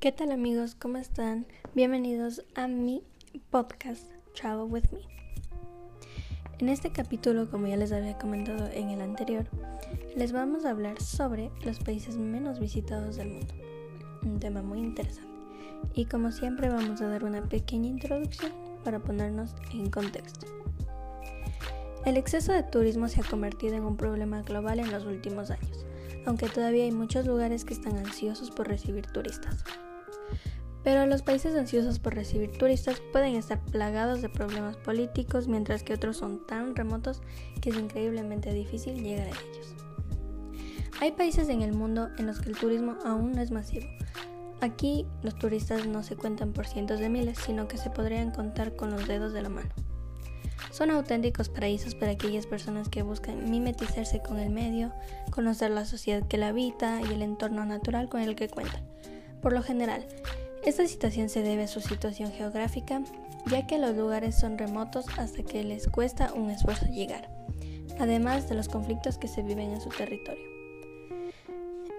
¿Qué tal amigos? ¿Cómo están? Bienvenidos a mi podcast Travel with Me. En este capítulo, como ya les había comentado en el anterior, les vamos a hablar sobre los países menos visitados del mundo. Un tema muy interesante. Y como siempre vamos a dar una pequeña introducción para ponernos en contexto. El exceso de turismo se ha convertido en un problema global en los últimos años, aunque todavía hay muchos lugares que están ansiosos por recibir turistas. Pero los países ansiosos por recibir turistas pueden estar plagados de problemas políticos, mientras que otros son tan remotos que es increíblemente difícil llegar a ellos. Hay países en el mundo en los que el turismo aún no es masivo. Aquí los turistas no se cuentan por cientos de miles, sino que se podrían contar con los dedos de la mano. Son auténticos paraísos para aquellas personas que buscan mimetizarse con el medio, conocer la sociedad que la habita y el entorno natural con el que cuentan. Por lo general, esta situación se debe a su situación geográfica, ya que los lugares son remotos hasta que les cuesta un esfuerzo llegar, además de los conflictos que se viven en su territorio.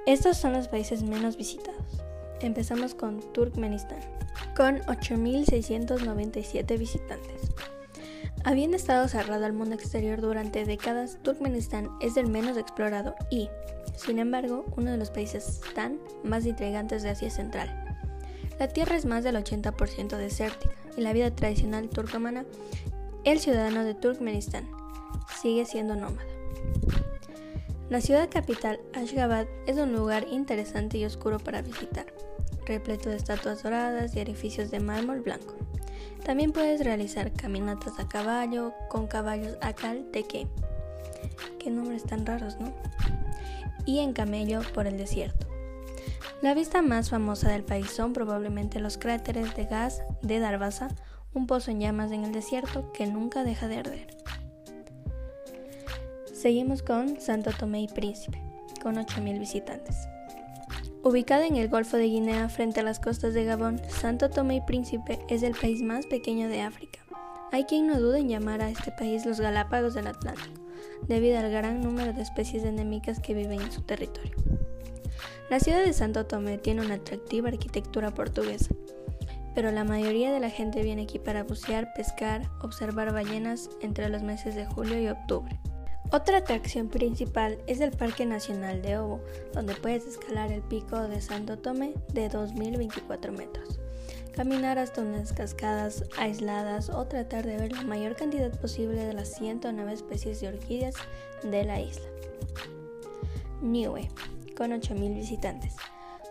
Estos son los países menos visitados. Empezamos con Turkmenistán, con 8.697 visitantes. Habiendo estado cerrado al mundo exterior durante décadas, Turkmenistán es el menos explorado y, sin embargo, uno de los países tan más intrigantes de Asia Central. La tierra es más del 80% desértica y la vida tradicional turcomana, el ciudadano de Turkmenistán sigue siendo nómada. La ciudad capital, Ashgabat, es un lugar interesante y oscuro para visitar, repleto de estatuas doradas y edificios de mármol blanco. También puedes realizar caminatas a caballo con caballos Akal Teke. Qué nombres tan raros, ¿no? Y en camello por el desierto. La vista más famosa del país son probablemente los cráteres de gas de Darbaza, un pozo en llamas en el desierto que nunca deja de arder. Seguimos con Santo Tomé y Príncipe, con 8.000 visitantes. Ubicada en el Golfo de Guinea frente a las costas de Gabón, Santo Tomé y Príncipe es el país más pequeño de África. Hay quien no duda en llamar a este país los Galápagos del Atlántico, debido al gran número de especies endémicas que viven en su territorio. La ciudad de Santo Tomé tiene una atractiva arquitectura portuguesa, pero la mayoría de la gente viene aquí para bucear, pescar, observar ballenas entre los meses de julio y octubre. Otra atracción principal es el Parque Nacional de Obo, donde puedes escalar el pico de Santo Tomé de 2.024 metros, caminar hasta unas cascadas aisladas o tratar de ver la mayor cantidad posible de las 109 especies de orquídeas de la isla. Niue, con 8.000 visitantes.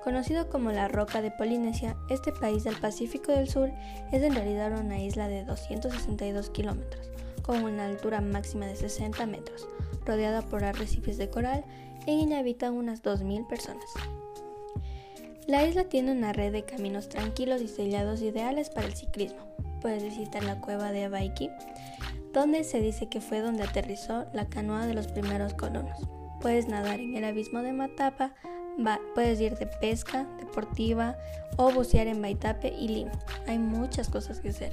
Conocido como la Roca de Polinesia, este país del Pacífico del Sur es en realidad una isla de 262 kilómetros con una altura máxima de 60 metros, rodeada por arrecifes de coral, en ella habitan unas 2.000 personas. La isla tiene una red de caminos tranquilos y sellados ideales para el ciclismo. Puedes visitar la cueva de Abaiki, donde se dice que fue donde aterrizó la canoa de los primeros colonos. Puedes nadar en el abismo de Matapa, puedes ir de pesca deportiva o bucear en Baitape y Limo. Hay muchas cosas que hacer.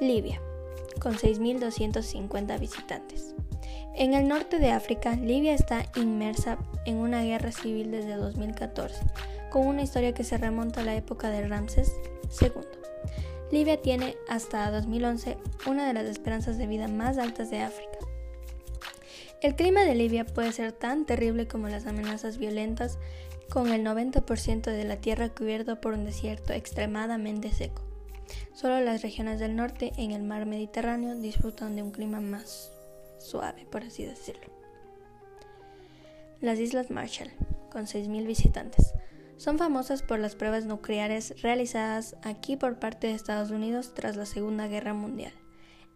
Libia, con 6.250 visitantes. En el norte de África, Libia está inmersa en una guerra civil desde 2014, con una historia que se remonta a la época de Ramses II. Libia tiene hasta 2011 una de las esperanzas de vida más altas de África. El clima de Libia puede ser tan terrible como las amenazas violentas, con el 90% de la tierra cubierto por un desierto extremadamente seco. Solo las regiones del norte en el mar Mediterráneo disfrutan de un clima más suave, por así decirlo. Las Islas Marshall, con 6.000 visitantes, son famosas por las pruebas nucleares realizadas aquí por parte de Estados Unidos tras la Segunda Guerra Mundial.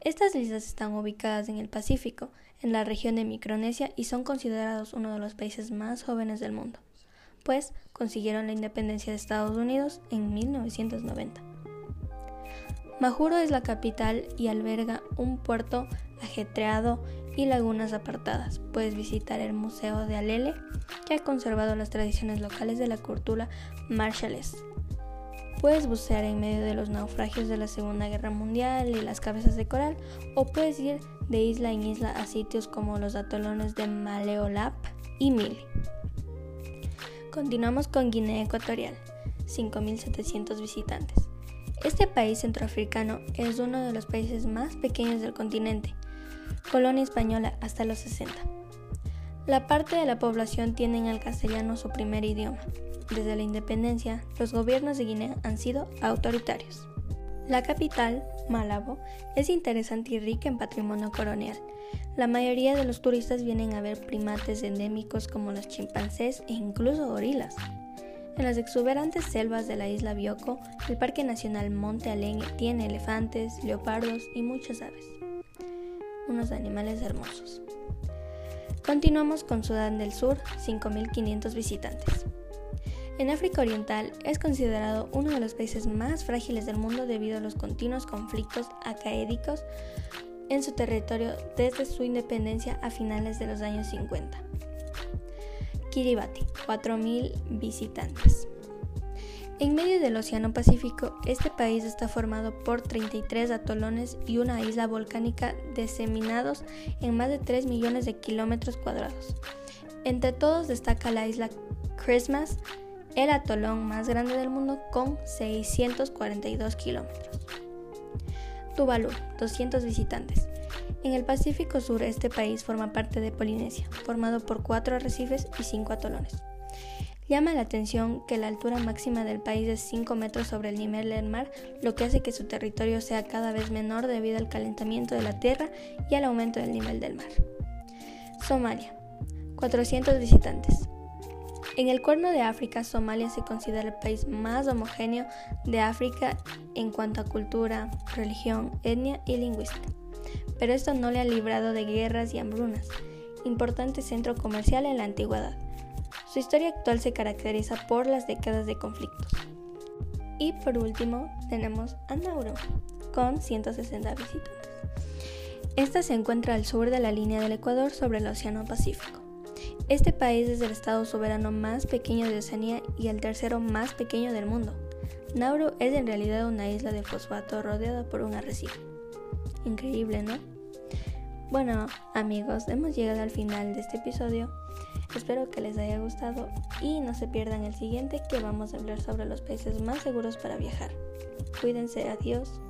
Estas islas están ubicadas en el Pacífico, en la región de Micronesia y son considerados uno de los países más jóvenes del mundo, pues consiguieron la independencia de Estados Unidos en 1990. Majuro es la capital y alberga un puerto ajetreado y lagunas apartadas. Puedes visitar el Museo de Alele, que ha conservado las tradiciones locales de la cultura marshallese. Puedes bucear en medio de los naufragios de la Segunda Guerra Mundial y las cabezas de coral, o puedes ir de isla en isla a sitios como los atolones de Maleolap y Mili. Continuamos con Guinea Ecuatorial, 5.700 visitantes. Este país centroafricano es uno de los países más pequeños del continente, colonia española hasta los 60. La parte de la población tiene el castellano su primer idioma. Desde la independencia, los gobiernos de Guinea han sido autoritarios. La capital, Malabo, es interesante y rica en patrimonio colonial. La mayoría de los turistas vienen a ver primates endémicos como los chimpancés e incluso gorilas. En las exuberantes selvas de la isla Bioko, el Parque Nacional Monte Aleñe tiene elefantes, leopardos y muchas aves. Unos animales hermosos. Continuamos con Sudán del Sur, 5.500 visitantes. En África Oriental es considerado uno de los países más frágiles del mundo debido a los continuos conflictos acaédicos en su territorio desde su independencia a finales de los años 50. Kiribati, 4.000 visitantes. En medio del Océano Pacífico, este país está formado por 33 atolones y una isla volcánica diseminados en más de 3 millones de kilómetros cuadrados. Entre todos destaca la isla Christmas, el atolón más grande del mundo con 642 kilómetros. Tuvalu, 200 visitantes. En el Pacífico Sur, este país forma parte de Polinesia, formado por cuatro arrecifes y cinco atolones. Llama la atención que la altura máxima del país es 5 metros sobre el nivel del mar, lo que hace que su territorio sea cada vez menor debido al calentamiento de la tierra y al aumento del nivel del mar. Somalia, 400 visitantes. En el Cuerno de África, Somalia se considera el país más homogéneo de África en cuanto a cultura, religión, etnia y lingüística. Pero esto no le ha librado de guerras y hambrunas, importante centro comercial en la antigüedad. Su historia actual se caracteriza por las décadas de conflictos. Y por último, tenemos a Nauru, con 160 visitantes. Esta se encuentra al sur de la línea del Ecuador sobre el Océano Pacífico. Este país es el estado soberano más pequeño de Oceanía y el tercero más pequeño del mundo. Nauru es en realidad una isla de fosfato rodeada por un arrecife. Increíble, ¿no? Bueno, amigos, hemos llegado al final de este episodio. Espero que les haya gustado y no se pierdan el siguiente que vamos a hablar sobre los países más seguros para viajar. Cuídense, adiós.